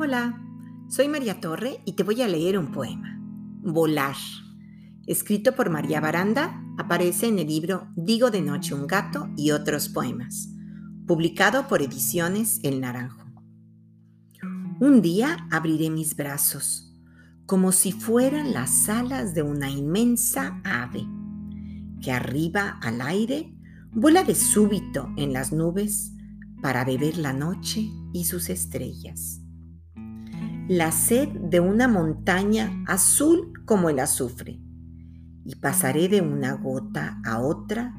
Hola, soy María Torre y te voy a leer un poema. Volar. Escrito por María Baranda, aparece en el libro Digo de noche un gato y otros poemas, publicado por Ediciones El Naranjo. Un día abriré mis brazos, como si fueran las alas de una inmensa ave, que arriba al aire vuela de súbito en las nubes para beber la noche y sus estrellas la sed de una montaña azul como el azufre, y pasaré de una gota a otra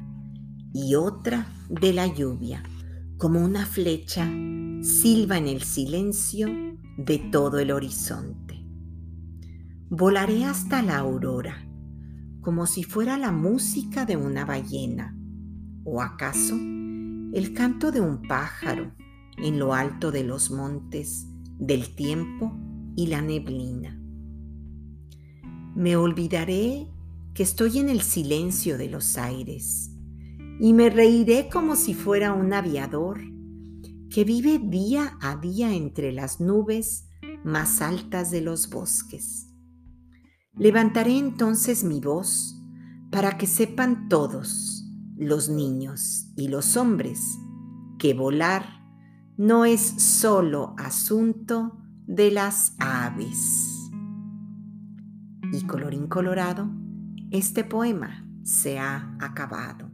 y otra de la lluvia, como una flecha silba en el silencio de todo el horizonte. Volaré hasta la aurora, como si fuera la música de una ballena, o acaso el canto de un pájaro en lo alto de los montes del tiempo y la neblina. Me olvidaré que estoy en el silencio de los aires y me reiré como si fuera un aviador que vive día a día entre las nubes más altas de los bosques. Levantaré entonces mi voz para que sepan todos, los niños y los hombres, que volar no es solo asunto de las aves. Y colorín colorado, este poema se ha acabado.